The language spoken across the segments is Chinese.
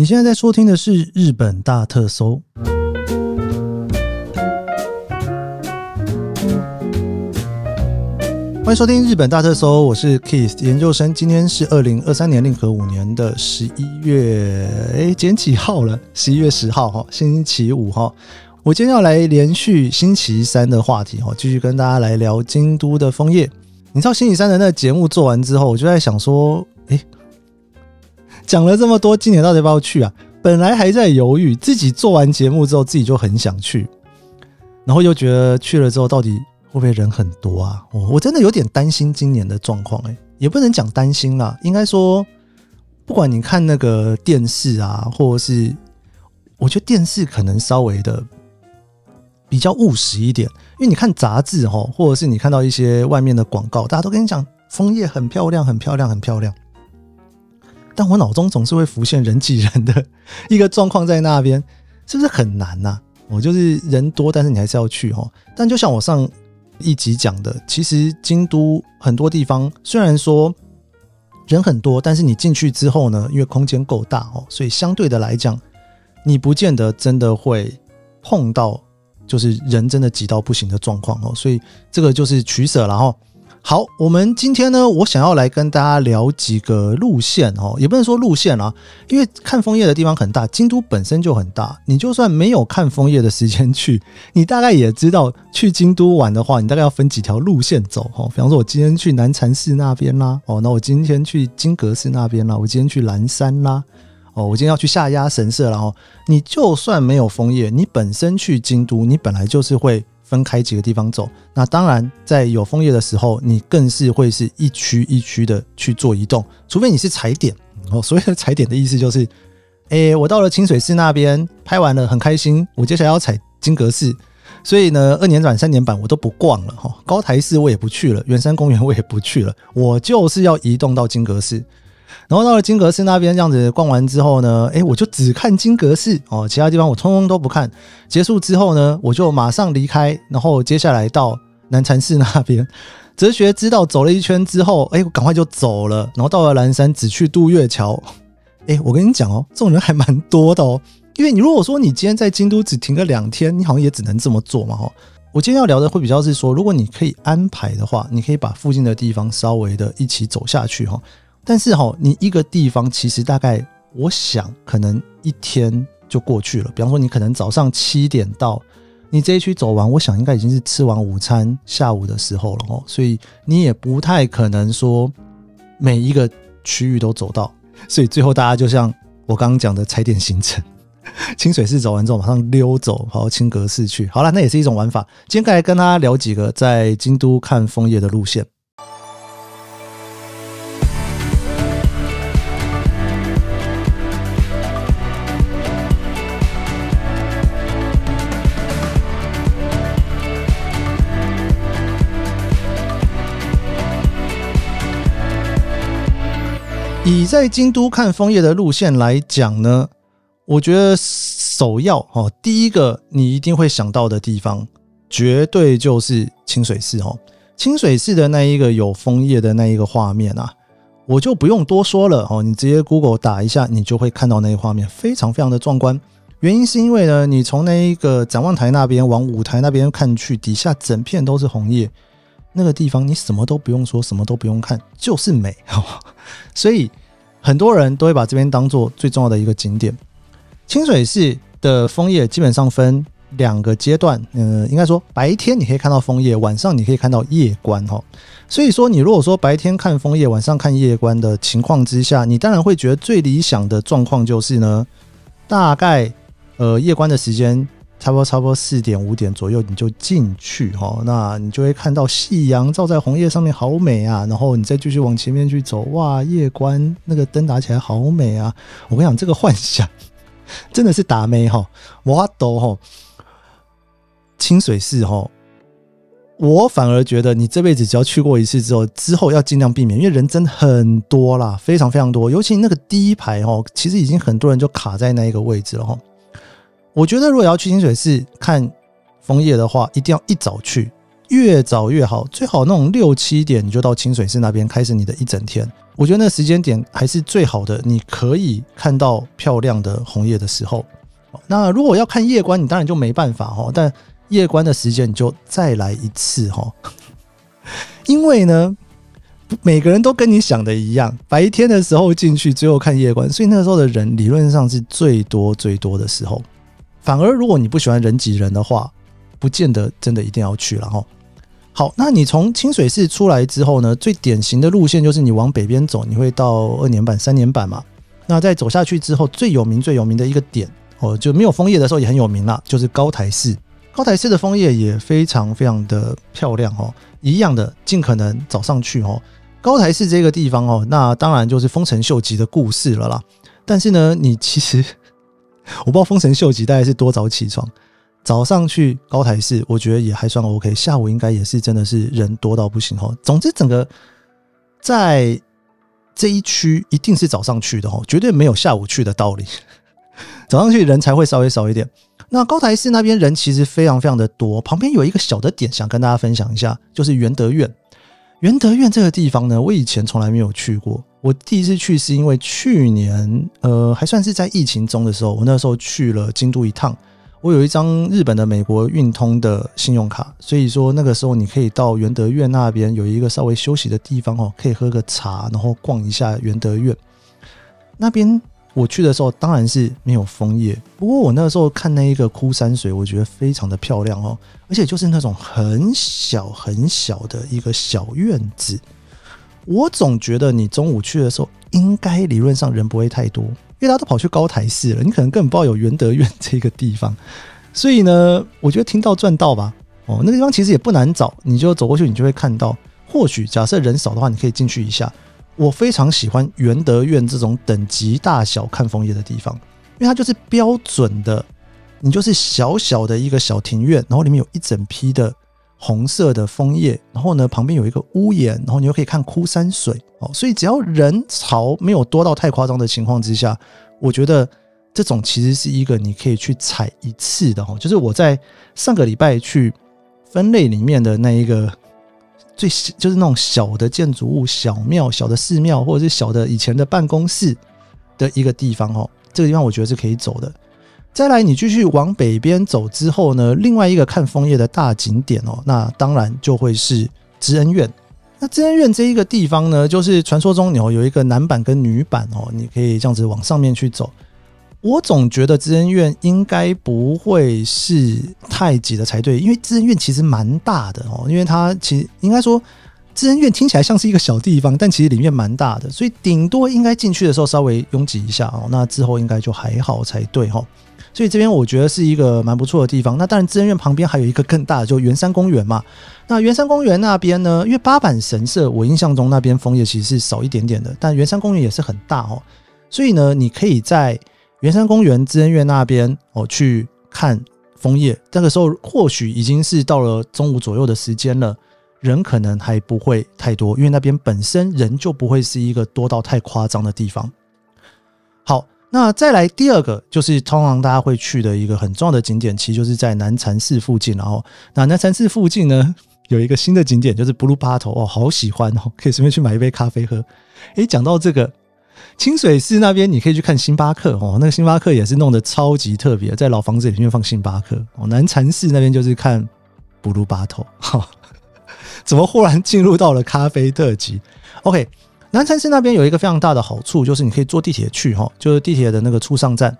你现在在收听的是《日本大特搜》，欢迎收听《日本大特搜》，我是 Keith 研究生。今天是二零二三年令和五年的十一月，哎，今天几号了？十一月十号哈，星期五哈。我今天要来连续星期三的话题哈，继续跟大家来聊京都的枫叶。你知道星期三的那个节目做完之后，我就在想说，哎，讲了这么多，今年到底要不要去啊？本来还在犹豫，自己做完节目之后，自己就很想去，然后又觉得去了之后，到底会不会人很多啊？我我真的有点担心今年的状况，哎，也不能讲担心啦，应该说，不管你看那个电视啊，或者是，我觉得电视可能稍微的。比较务实一点，因为你看杂志哈，或者是你看到一些外面的广告，大家都跟你讲枫叶很漂亮，很漂亮，很漂亮。但我脑中总是会浮现人挤人的一个状况在那边，是不是很难呐？我就是人多，但是你还是要去哦。但就像我上一集讲的，其实京都很多地方虽然说人很多，但是你进去之后呢，因为空间够大哦，所以相对的来讲，你不见得真的会碰到。就是人真的挤到不行的状况哦，所以这个就是取舍了哈。好，我们今天呢，我想要来跟大家聊几个路线哦，也不能说路线啊，因为看枫叶的地方很大，京都本身就很大。你就算没有看枫叶的时间去，你大概也知道去京都玩的话，你大概要分几条路线走哈。比方说，我今天去南禅寺那边啦，哦，那我今天去金阁寺那边啦，我今天去岚山啦。哦，我今天要去下压神社，然后你就算没有枫叶，你本身去京都，你本来就是会分开几个地方走。那当然，在有枫叶的时候，你更是会是一区一区的去做移动，除非你是踩点。哦，所谓的踩点的意思就是，诶，我到了清水寺那边拍完了，很开心，我接下来要踩金阁寺，所以呢，二年转三年版我都不逛了哈，高台寺我也不去了，圆山公园我也不去了，我就是要移动到金阁寺。然后到了金阁寺那边，这样子逛完之后呢，哎，我就只看金阁寺哦，其他地方我通通都不看。结束之后呢，我就马上离开，然后接下来到南禅寺那边，哲学之道走了一圈之后，哎，我赶快就走了。然后到了蓝山，只去渡月桥。哎，我跟你讲哦，这种人还蛮多的哦。因为你如果说你今天在京都只停个两天，你好像也只能这么做嘛。哈，我今天要聊的会比较是说，如果你可以安排的话，你可以把附近的地方稍微的一起走下去哈。但是哈，你一个地方其实大概，我想可能一天就过去了。比方说，你可能早上七点到，你这一区走完，我想应该已经是吃完午餐下午的时候了哦。所以你也不太可能说每一个区域都走到。所以最后大家就像我刚刚讲的踩点行程，清水寺走完之后马上溜走跑到清阁寺去。好了，那也是一种玩法。今天来跟大家聊几个在京都看枫叶的路线。以在京都看枫叶的路线来讲呢，我觉得首要哦，第一个你一定会想到的地方，绝对就是清水寺哦。清水寺的那一个有枫叶的那一个画面啊，我就不用多说了哦，你直接 Google 打一下，你就会看到那个画面，非常非常的壮观。原因是因为呢，你从那一个展望台那边往舞台那边看去，底下整片都是红叶。那个地方你什么都不用说，什么都不用看，就是美。所以很多人都会把这边当做最重要的一个景点。清水寺的枫叶基本上分两个阶段，嗯，应该说白天你可以看到枫叶，晚上你可以看到夜观哈。所以说，你如果说白天看枫叶，晚上看夜观的情况之下，你当然会觉得最理想的状况就是呢，大概呃夜观的时间。差不多差不多四点五点左右，你就进去哈，那你就会看到夕阳照在红叶上面，好美啊！然后你再继续往前面去走，哇，夜观那个灯打起来好美啊！我跟你讲，这个幻想真的是打妹哈，我都哈清水寺哈，我反而觉得你这辈子只要去过一次之后，之后要尽量避免，因为人真的很多啦，非常非常多，尤其那个第一排哈，其实已经很多人就卡在那一个位置了哈。我觉得如果要去清水寺看枫叶的话，一定要一早去，越早越好，最好那种六七点你就到清水寺那边开始你的一整天。我觉得那时间点还是最好的，你可以看到漂亮的红叶的时候。那如果要看夜观，你当然就没办法哈。但夜观的时间你就再来一次哈，因为呢，每个人都跟你想的一样，白天的时候进去，最后看夜观，所以那个时候的人理论上是最多最多的时候。反而如果你不喜欢人挤人的话，不见得真的一定要去了哈。好，那你从清水寺出来之后呢，最典型的路线就是你往北边走，你会到二年坂、三年坂嘛。那再走下去之后，最有名、最有名的一个点。哦，就没有枫叶的时候也很有名啦，就是高台寺。高台寺的枫叶也非常非常的漂亮哦，一样的，尽可能早上去哦。高台寺这个地方哦，那当然就是丰臣秀吉的故事了啦。但是呢，你其实我不知道丰臣秀吉大概是多早起床，早上去高台寺，我觉得也还算 OK。下午应该也是真的是人多到不行哦。总之，整个在这一区一定是早上去的哦，绝对没有下午去的道理。早上去人才会稍微少一点。那高台寺那边人其实非常非常的多，旁边有一个小的点想跟大家分享一下，就是元德院。元德院这个地方呢，我以前从来没有去过。我第一次去是因为去年，呃，还算是在疫情中的时候，我那时候去了京都一趟。我有一张日本的美国运通的信用卡，所以说那个时候你可以到元德院那边有一个稍微休息的地方哦，可以喝个茶，然后逛一下元德院那边。我去的时候当然是没有枫叶，不过我那个时候看那一个枯山水，我觉得非常的漂亮哦，而且就是那种很小很小的一个小院子。我总觉得你中午去的时候，应该理论上人不会太多，因为大家都跑去高台寺了，你可能根本不知道有元德院这个地方。所以呢，我觉得听到赚到吧。哦，那个地方其实也不难找，你就走过去，你就会看到。或许假设人少的话，你可以进去一下。我非常喜欢元德院这种等级大小看枫叶的地方，因为它就是标准的，你就是小小的一个小庭院，然后里面有一整批的红色的枫叶，然后呢旁边有一个屋檐，然后你又可以看枯山水哦，所以只要人潮没有多到太夸张的情况之下，我觉得这种其实是一个你可以去踩一次的哈，就是我在上个礼拜去分类里面的那一个。最就是那种小的建筑物、小庙、小的寺庙，或者是小的以前的办公室的一个地方哦。这个地方我觉得是可以走的。再来，你继续往北边走之后呢，另外一个看枫叶的大景点哦，那当然就会是知恩院。那知恩院这一个地方呢，就是传说中有有一个男版跟女版哦，你可以这样子往上面去走。我总觉得知恩院应该不会是太挤的才对，因为知恩院其实蛮大的哦，因为它其实应该说知恩院听起来像是一个小地方，但其实里面蛮大的，所以顶多应该进去的时候稍微拥挤一下哦，那之后应该就还好才对哈。所以这边我觉得是一个蛮不错的地方。那当然，知恩院旁边还有一个更大的，就圆山公园嘛。那圆山公园那边呢，因为八坂神社，我印象中那边枫叶其实是少一点点的，但圆山公园也是很大哦，所以呢，你可以在圆山公园、知恩院那边，哦，去看枫叶。那个时候或许已经是到了中午左右的时间了，人可能还不会太多，因为那边本身人就不会是一个多到太夸张的地方。好，那再来第二个，就是通常大家会去的一个很重要的景点，其实就是在南禅寺附近。然后，那南禅寺附近呢，有一个新的景点，就是 Blue Bottle 哦，好喜欢哦，可以顺便去买一杯咖啡喝。诶，讲到这个。清水寺那边你可以去看星巴克哦，那个星巴克也是弄得超级特别，在老房子里面放星巴克哦。南禅寺那边就是看布鲁巴头，哈，怎么忽然进入到了咖啡特辑？OK，南禅寺那边有一个非常大的好处，就是你可以坐地铁去哈，就是地铁的那个出上站，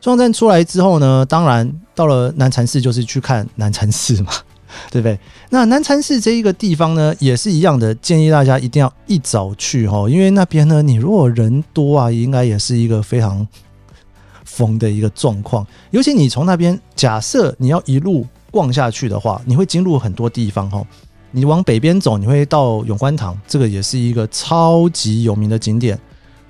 出上站出来之后呢，当然到了南禅寺就是去看南禅寺嘛。对不对？那南禅寺这一个地方呢，也是一样的，建议大家一定要一早去哈，因为那边呢，你如果人多啊，应该也是一个非常疯的一个状况。尤其你从那边，假设你要一路逛下去的话，你会经入很多地方哈。你往北边走，你会到永观堂，这个也是一个超级有名的景点。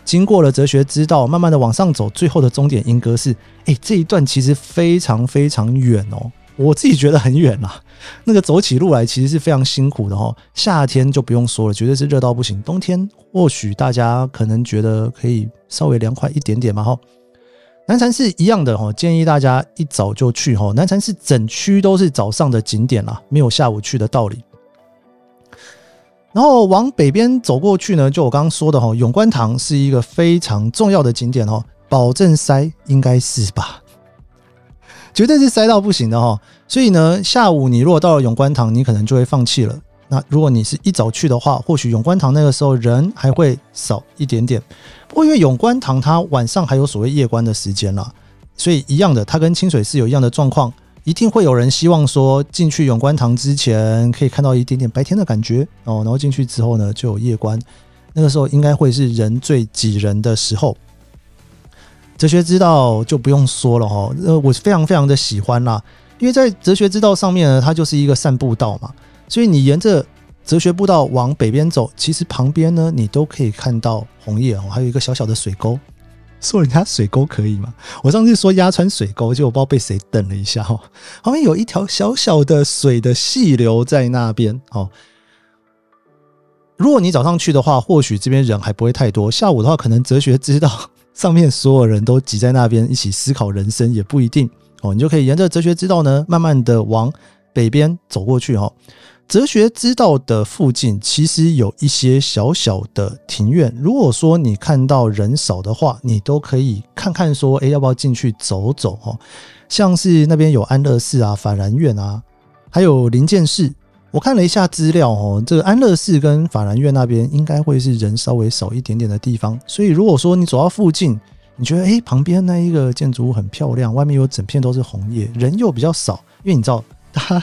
经过了哲学之道，慢慢的往上走，最后的终点莺歌寺。哎，这一段其实非常非常远哦。我自己觉得很远啦，那个走起路来其实是非常辛苦的哈。夏天就不用说了，绝对是热到不行。冬天或许大家可能觉得可以稍微凉快一点点嘛哈。南禅寺一样的哈，建议大家一早就去哈。南禅寺整区都是早上的景点啦，没有下午去的道理。然后往北边走过去呢，就我刚刚说的哈，永观堂是一个非常重要的景点哦，保证塞应该是吧，绝对是塞到不行的哈。所以呢，下午你如果到了永观堂，你可能就会放弃了。那如果你是一早去的话，或许永观堂那个时候人还会少一点点。不过因为永观堂它晚上还有所谓夜观的时间啦，所以一样的，它跟清水寺有一样的状况。一定会有人希望说进去永观堂之前可以看到一点点白天的感觉哦，然后进去之后呢就有夜观，那个时候应该会是人最挤人的时候。哲学之道就不用说了哈，呃，我非常非常的喜欢啦，因为在哲学之道上面呢，它就是一个散步道嘛，所以你沿着哲学步道往北边走，其实旁边呢你都可以看到红叶哦，还有一个小小的水沟。说人家水沟可以吗？我上次说压川水沟，就我不知道被谁瞪了一下哈。旁边有一条小小的水的细流在那边哦。如果你早上去的话，或许这边人还不会太多；下午的话，可能哲学之道上面所有人都挤在那边一起思考人生，也不一定哦。你就可以沿着哲学之道呢，慢慢的往北边走过去哈。哲学之道的附近其实有一些小小的庭院。如果说你看到人少的话，你都可以看看说，哎，要不要进去走走？哦，像是那边有安乐寺啊、法然院啊，还有灵剑寺。我看了一下资料，哦，这个安乐寺跟法然院那边应该会是人稍微少一点点的地方。所以如果说你走到附近，你觉得哎，旁边那一个建筑物很漂亮，外面有整片都是红叶，人又比较少，因为你知道它。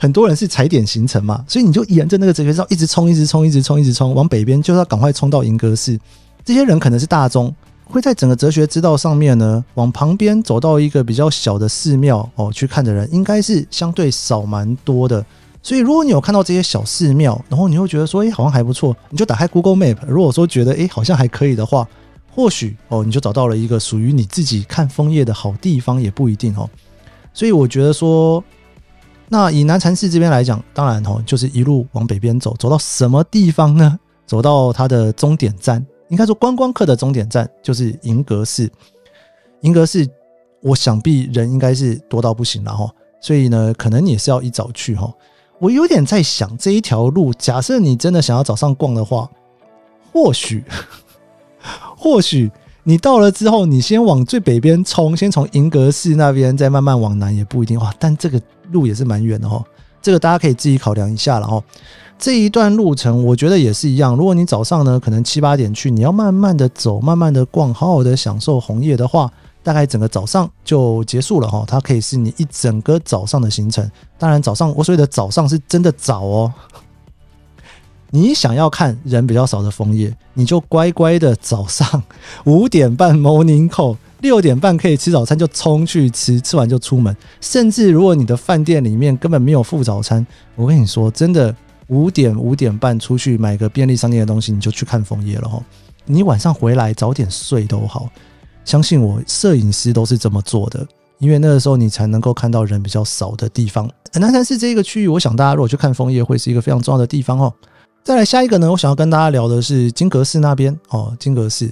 很多人是踩点行程嘛，所以你就沿着那个哲学之道一直冲，一直冲，一直冲，一直冲，往北边就是要赶快冲到银阁寺。这些人可能是大众，会在整个哲学之道上面呢，往旁边走到一个比较小的寺庙哦，去看的人应该是相对少蛮多的。所以如果你有看到这些小寺庙，然后你会觉得说，哎，好像还不错，你就打开 Google Map。如果说觉得哎，好像还可以的话，或许哦，你就找到了一个属于你自己看枫叶的好地方，也不一定哦。所以我觉得说。那以南禅寺这边来讲，当然哦，就是一路往北边走，走到什么地方呢？走到它的终点站，应该说观光客的终点站就是银阁寺。银阁寺，我想必人应该是多到不行了哈，所以呢，可能也是要一早去哈。我有点在想，这一条路，假设你真的想要早上逛的话，或许，或许。你到了之后，你先往最北边冲，先从银阁寺那边，再慢慢往南也不一定哇。但这个路也是蛮远的哦，这个大家可以自己考量一下了哦。这一段路程，我觉得也是一样。如果你早上呢，可能七八点去，你要慢慢的走，慢慢的逛，好好的享受红叶的话，大概整个早上就结束了哈。它可以是你一整个早上的行程。当然，早上我所谓的早上是真的早哦。你想要看人比较少的枫叶，你就乖乖的早上五点半 morning call，六点半可以吃早餐就冲去吃，吃完就出门。甚至如果你的饭店里面根本没有附早餐，我跟你说，真的五点五点半出去买个便利商店的东西，你就去看枫叶了哈。你晚上回来早点睡都好，相信我，摄影师都是这么做的，因为那个时候你才能够看到人比较少的地方。南山市这个区域，我想大家如果去看枫叶，会是一个非常重要的地方哦。再来下一个呢，我想要跟大家聊的是金阁寺那边哦。金阁寺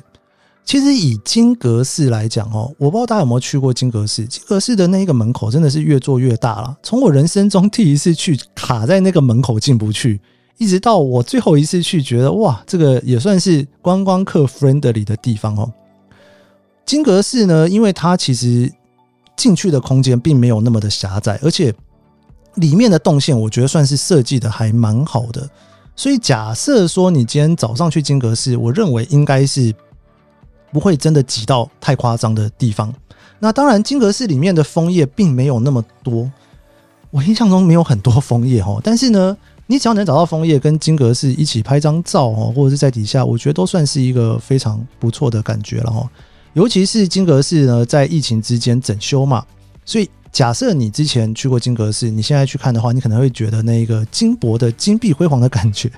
其实以金阁寺来讲哦，我不知道大家有没有去过金阁寺。金阁寺的那一个门口真的是越做越大了。从我人生中第一次去卡在那个门口进不去，一直到我最后一次去，觉得哇，这个也算是观光客 friendly 的地方哦。金阁寺呢，因为它其实进去的空间并没有那么的狭窄，而且里面的动线我觉得算是设计的还蛮好的。所以假设说你今天早上去金阁寺，我认为应该是不会真的挤到太夸张的地方。那当然，金阁寺里面的枫叶并没有那么多，我印象中没有很多枫叶哦。但是呢，你只要能找到枫叶，跟金阁寺一起拍张照哦，或者是在底下，我觉得都算是一个非常不错的感觉了哦。尤其是金阁寺呢，在疫情之间整修嘛，所以。假设你之前去过金阁寺，你现在去看的话，你可能会觉得那个金箔的金碧辉煌的感觉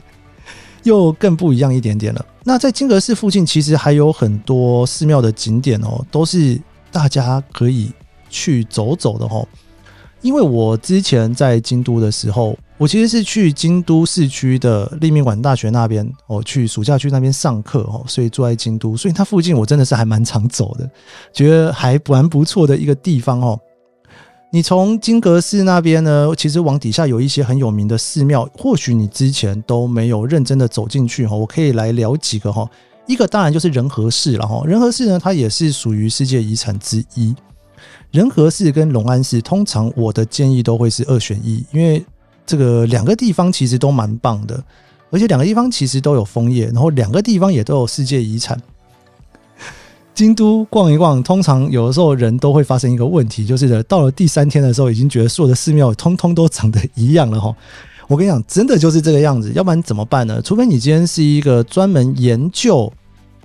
又更不一样一点点了。那在金阁寺附近，其实还有很多寺庙的景点哦，都是大家可以去走走的哦。因为我之前在京都的时候，我其实是去京都市区的立命馆大学那边哦，去暑假去那边上课哦，所以住在京都，所以它附近我真的是还蛮常走的，觉得还蛮不错的一个地方哦。你从金阁寺那边呢，其实往底下有一些很有名的寺庙，或许你之前都没有认真的走进去哈。我可以来聊几个哈。一个当然就是仁和寺了哈。仁和寺呢，它也是属于世界遗产之一。仁和寺跟隆安寺，通常我的建议都会是二选一，因为这个两个地方其实都蛮棒的，而且两个地方其实都有枫叶，然后两个地方也都有世界遗产。京都逛一逛，通常有的时候人都会发生一个问题，就是到了第三天的时候，已经觉得所有的寺庙通通都长得一样了哈。我跟你讲，真的就是这个样子，要不然怎么办呢？除非你今天是一个专门研究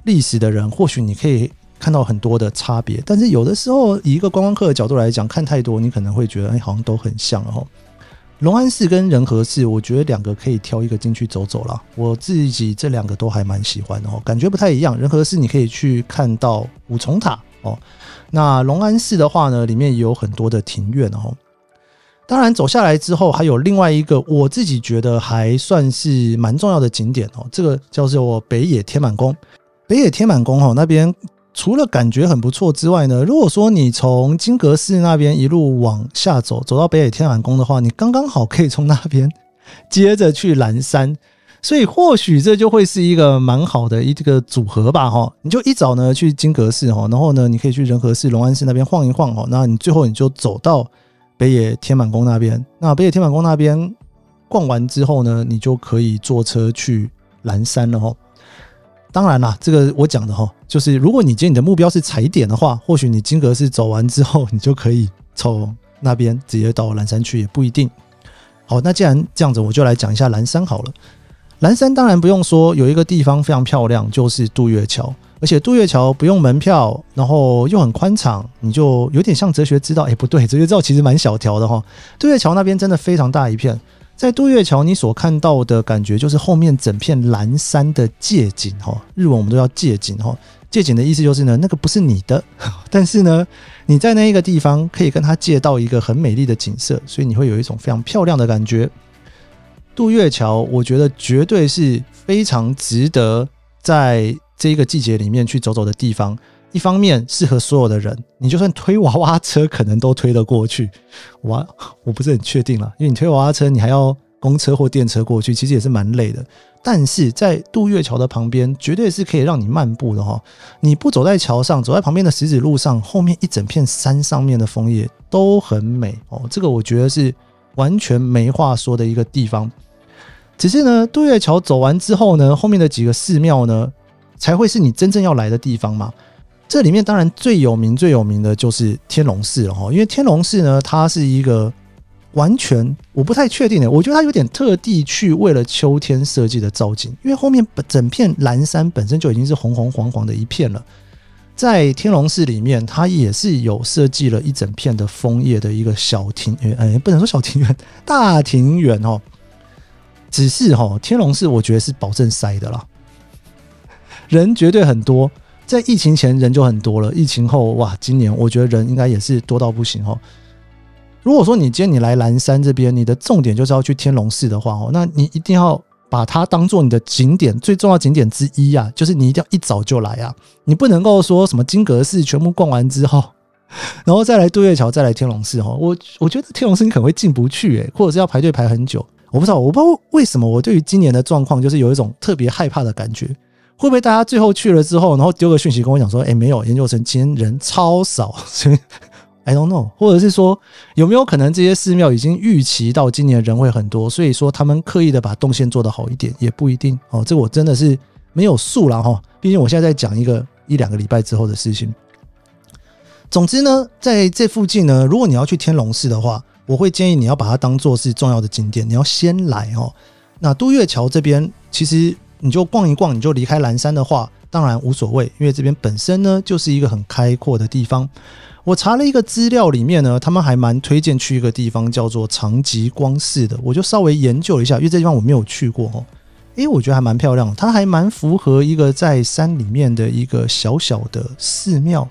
历史的人，或许你可以看到很多的差别。但是有的时候，以一个观光客的角度来讲，看太多，你可能会觉得，哎，好像都很像哦。隆安寺跟仁和寺，我觉得两个可以挑一个进去走走了。我自己这两个都还蛮喜欢的哦，感觉不太一样。仁和寺你可以去看到五重塔哦，那隆安寺的话呢，里面有很多的庭院哦。当然走下来之后，还有另外一个我自己觉得还算是蛮重要的景点哦，这个叫做北野天满宫。北野天满宫哦，那边。除了感觉很不错之外呢，如果说你从金阁寺那边一路往下走，走到北野天满宫的话，你刚刚好可以从那边 接着去蓝山，所以或许这就会是一个蛮好的一个组合吧，哈。你就一早呢去金阁寺，哈，然后呢你可以去仁和寺、隆安寺那边晃一晃，哈，那你最后你就走到北野天满宫那边。那北野天满宫那边逛完之后呢，你就可以坐车去蓝山了，哈。当然啦，这个我讲的哈，就是如果你今天你的目标是踩点的话，或许你金阁寺走完之后，你就可以从那边直接到蓝山去，也不一定。好，那既然这样子，我就来讲一下蓝山好了。蓝山当然不用说，有一个地方非常漂亮，就是渡月桥，而且渡月桥不用门票，然后又很宽敞，你就有点像哲学之道。哎，不对，哲学之道其实蛮小条的哈。渡月桥那边真的非常大一片。在渡月桥，你所看到的感觉就是后面整片蓝山的借景哈。日文我们都要借景哈。借景的意思就是呢，那个不是你的，但是呢，你在那一个地方可以跟他借到一个很美丽的景色，所以你会有一种非常漂亮的感觉。渡月桥，我觉得绝对是非常值得在这一个季节里面去走走的地方。一方面适合所有的人，你就算推娃娃车可能都推得过去。哇，我不是很确定了，因为你推娃娃车，你还要公车或电车过去，其实也是蛮累的。但是在渡月桥的旁边，绝对是可以让你漫步的哈。你不走在桥上，走在旁边的石子路上，后面一整片山上面的枫叶都很美哦。这个我觉得是完全没话说的一个地方。只是呢，渡月桥走完之后呢，后面的几个寺庙呢，才会是你真正要来的地方嘛。这里面当然最有名、最有名的就是天龙寺了哈，因为天龙寺呢，它是一个完全我不太确定的，我觉得它有点特地去为了秋天设计的造景，因为后面整片蓝山本身就已经是红红黄黄的一片了，在天龙寺里面，它也是有设计了一整片的枫叶的一个小庭园，哎，不能说小庭园，大庭园哦，只是哈，天龙寺我觉得是保证塞的啦，人绝对很多。在疫情前人就很多了，疫情后哇，今年我觉得人应该也是多到不行哦。如果说你今天你来蓝山这边，你的重点就是要去天龙寺的话哦，那你一定要把它当做你的景点最重要景点之一啊，就是你一定要一早就来啊，你不能够说什么金阁寺全部逛完之后，然后再来渡月桥，再来天龙寺哦。我我觉得天龙寺你可能会进不去诶，或者是要排队排很久。我不知道，我不知道为什么我对于今年的状况就是有一种特别害怕的感觉。会不会大家最后去了之后，然后丢个讯息跟我讲说：“哎，没有，研究生今天人超少。”所以 I don't know，或者是说有没有可能这些寺庙已经预期到今年人会很多，所以说他们刻意的把动线做得好一点，也不一定哦。这我真的是没有数了哈。毕竟我现在在讲一个一两个礼拜之后的事情。总之呢，在这附近呢，如果你要去天龙寺的话，我会建议你要把它当做是重要的景点，你要先来哦。那都月桥这边其实。你就逛一逛，你就离开蓝山的话，当然无所谓，因为这边本身呢就是一个很开阔的地方。我查了一个资料，里面呢他们还蛮推荐去一个地方叫做长吉光寺的，我就稍微研究了一下，因为这地方我没有去过哦。诶，我觉得还蛮漂亮的，它还蛮符合一个在山里面的一个小小的寺庙，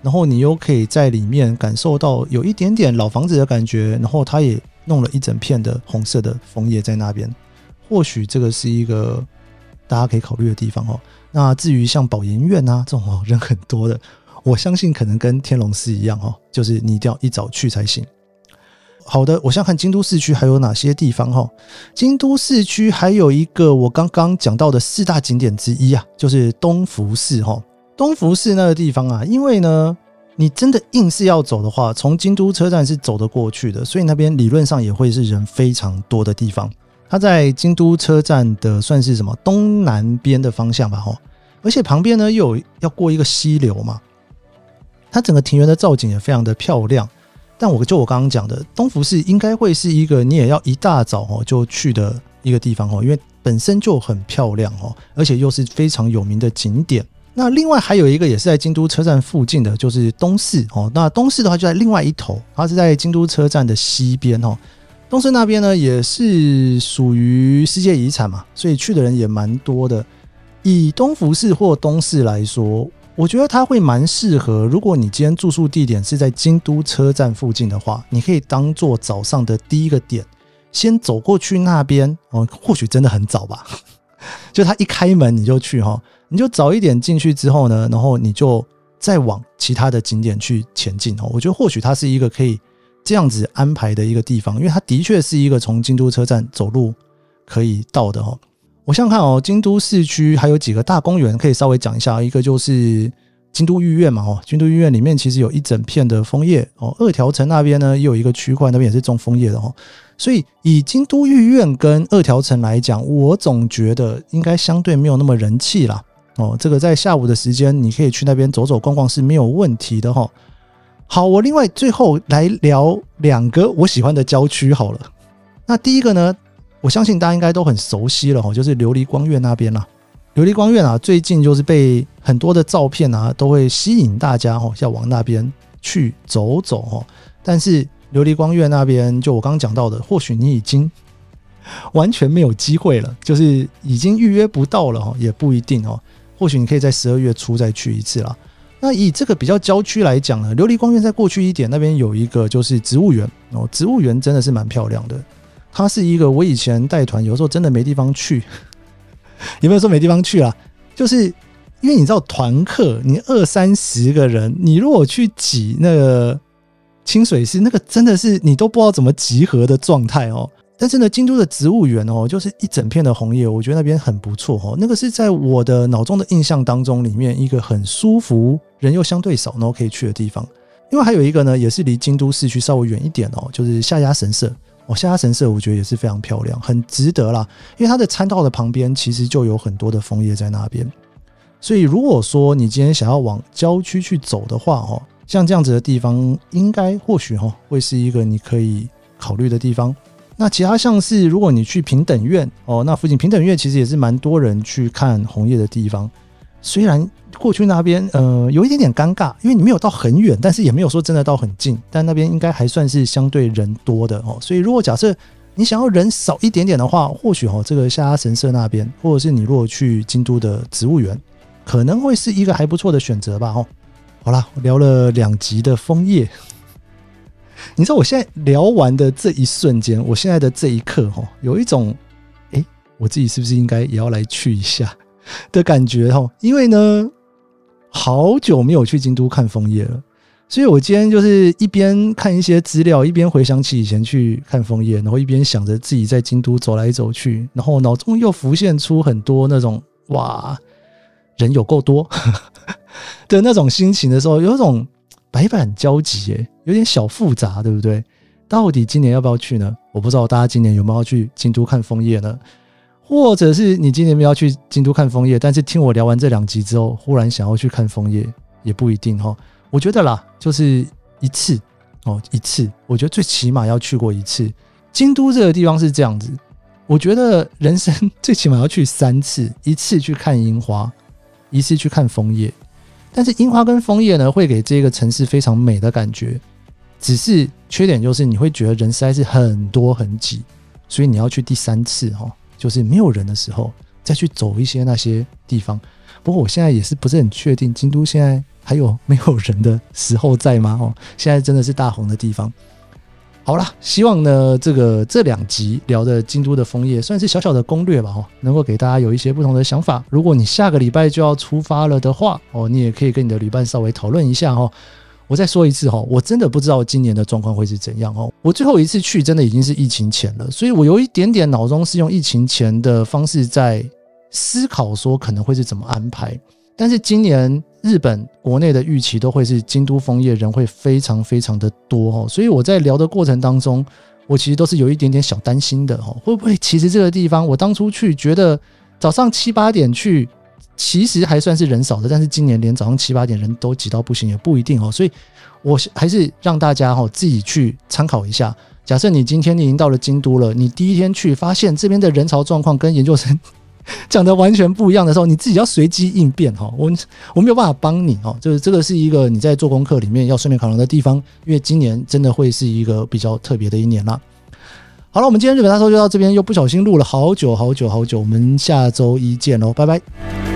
然后你又可以在里面感受到有一点点老房子的感觉，然后它也弄了一整片的红色的枫叶在那边，或许这个是一个。大家可以考虑的地方哦。那至于像宝岩院啊这种哦 人很多的，我相信可能跟天龙寺一样哦，就是你一定要一早去才行。好的，我想看京都市区还有哪些地方哈？京都市区还有一个我刚刚讲到的四大景点之一啊，就是东福寺哈。东福寺那个地方啊，因为呢，你真的硬是要走的话，从京都车站是走得过去的，所以那边理论上也会是人非常多的地方。它在京都车站的算是什么东南边的方向吧哈，而且旁边呢又有要过一个溪流嘛，它整个庭园的造景也非常的漂亮。但我就我刚刚讲的，东福寺应该会是一个你也要一大早哦就去的一个地方哦，因为本身就很漂亮哦，而且又是非常有名的景点。那另外还有一个也是在京都车站附近的，就是东寺哦。那东寺的话就在另外一头，它是在京都车站的西边哦。东寺那边呢也是属于世界遗产嘛，所以去的人也蛮多的。以东福寺或东寺来说。我觉得它会蛮适合，如果你今天住宿地点是在京都车站附近的话，你可以当做早上的第一个点，先走过去那边哦。或许真的很早吧，就它一开门你就去哈，你就早一点进去之后呢，然后你就再往其他的景点去前进哦。我觉得或许它是一个可以这样子安排的一个地方，因为它的确是一个从京都车站走路可以到的哈。我想看哦，京都市区还有几个大公园可以稍微讲一下。一个就是京都御苑嘛，哦，京都御苑里面其实有一整片的枫叶哦。二条城那边呢也有一个区块，那边也是种枫叶的哦。所以以京都御苑跟二条城来讲，我总觉得应该相对没有那么人气啦。哦。这个在下午的时间你可以去那边走走逛逛是没有问题的哈。好，我另外最后来聊两个我喜欢的郊区好了。那第一个呢？我相信大家应该都很熟悉了哈，就是琉璃光院那边啦。琉璃光院啊，最近就是被很多的照片啊，都会吸引大家哈，要往那边去走走哦。但是琉璃光院那边，就我刚刚讲到的，或许你已经 完全没有机会了，就是已经预约不到了哦，也不一定哦。或许你可以在十二月初再去一次啦。那以这个比较郊区来讲呢，琉璃光院再过去一点，那边有一个就是植物园哦，植物园真的是蛮漂亮的。它是一个我以前带团，有时候真的没地方去，有没有说没地方去啊？就是因为你知道团客，你二三十个人，你如果去挤那个清水寺，那个真的是你都不知道怎么集合的状态哦。但是呢，京都的植物园哦，就是一整片的红叶，我觉得那边很不错哦。那个是在我的脑中的印象当中里面一个很舒服，人又相对少，然后可以去的地方。另外还有一个呢，也是离京都市区稍微远一点哦，就是下鸭神社。哦，下鸭神社我觉得也是非常漂亮，很值得啦。因为它的参道的旁边其实就有很多的枫叶在那边，所以如果说你今天想要往郊区去走的话，哦，像这样子的地方，应该或许哈会是一个你可以考虑的地方。那其他像是如果你去平等院哦，那附近平等院其实也是蛮多人去看红叶的地方，虽然。过去那边，呃，有一点点尴尬，因为你没有到很远，但是也没有说真的到很近，但那边应该还算是相对人多的哦。所以如果假设你想要人少一点点的话，或许哦，这个下神社那边，或者是你如果去京都的植物园，可能会是一个还不错的选择吧。哦，好了，聊了两集的枫叶，你知道我现在聊完的这一瞬间，我现在的这一刻，哈，有一种，哎，我自己是不是应该也要来去一下的感觉？哈，因为呢。好久没有去京都看枫叶了，所以我今天就是一边看一些资料，一边回想起以前去看枫叶，然后一边想着自己在京都走来走去，然后脑中又浮现出很多那种哇，人有够多 的那种心情的时候，有一种百感交集，诶，有点小复杂，对不对？到底今年要不要去呢？我不知道大家今年有没有去京都看枫叶呢？或者是你今年要去京都看枫叶，但是听我聊完这两集之后，忽然想要去看枫叶，也不一定哈。我觉得啦，就是一次哦，一次，我觉得最起码要去过一次。京都这个地方是这样子，我觉得人生最起码要去三次，一次去看樱花，一次去看枫叶。但是樱花跟枫叶呢，会给这个城市非常美的感觉，只是缺点就是你会觉得人实在是很多很挤，所以你要去第三次哈。就是没有人的时候，再去走一些那些地方。不过我现在也是不是很确定，京都现在还有没有人的时候在吗？哦，现在真的是大红的地方。好了，希望呢，这个这两集聊的京都的枫叶，算是小小的攻略吧，哦，能够给大家有一些不同的想法。如果你下个礼拜就要出发了的话，哦，你也可以跟你的旅伴稍微讨论一下，哦。我再说一次哈，我真的不知道今年的状况会是怎样哦。我最后一次去真的已经是疫情前了，所以我有一点点脑中是用疫情前的方式在思考，说可能会是怎么安排。但是今年日本国内的预期都会是京都枫叶人会非常非常的多哦，所以我在聊的过程当中，我其实都是有一点点小担心的哦，会不会其实这个地方我当初去觉得早上七八点去。其实还算是人少的，但是今年连早上七八点人都挤到不行，也不一定哦。所以，我还是让大家哈自己去参考一下。假设你今天你已经到了京都了，你第一天去发现这边的人潮状况跟研究生 讲的完全不一样的时候，你自己要随机应变哈。我我没有办法帮你哦，就是这个是一个你在做功课里面要顺便考量的地方，因为今年真的会是一个比较特别的一年啦。好了，我们今天日本大说就到这边，又不小心录了好久好久好久，我们下周一见喽，拜拜。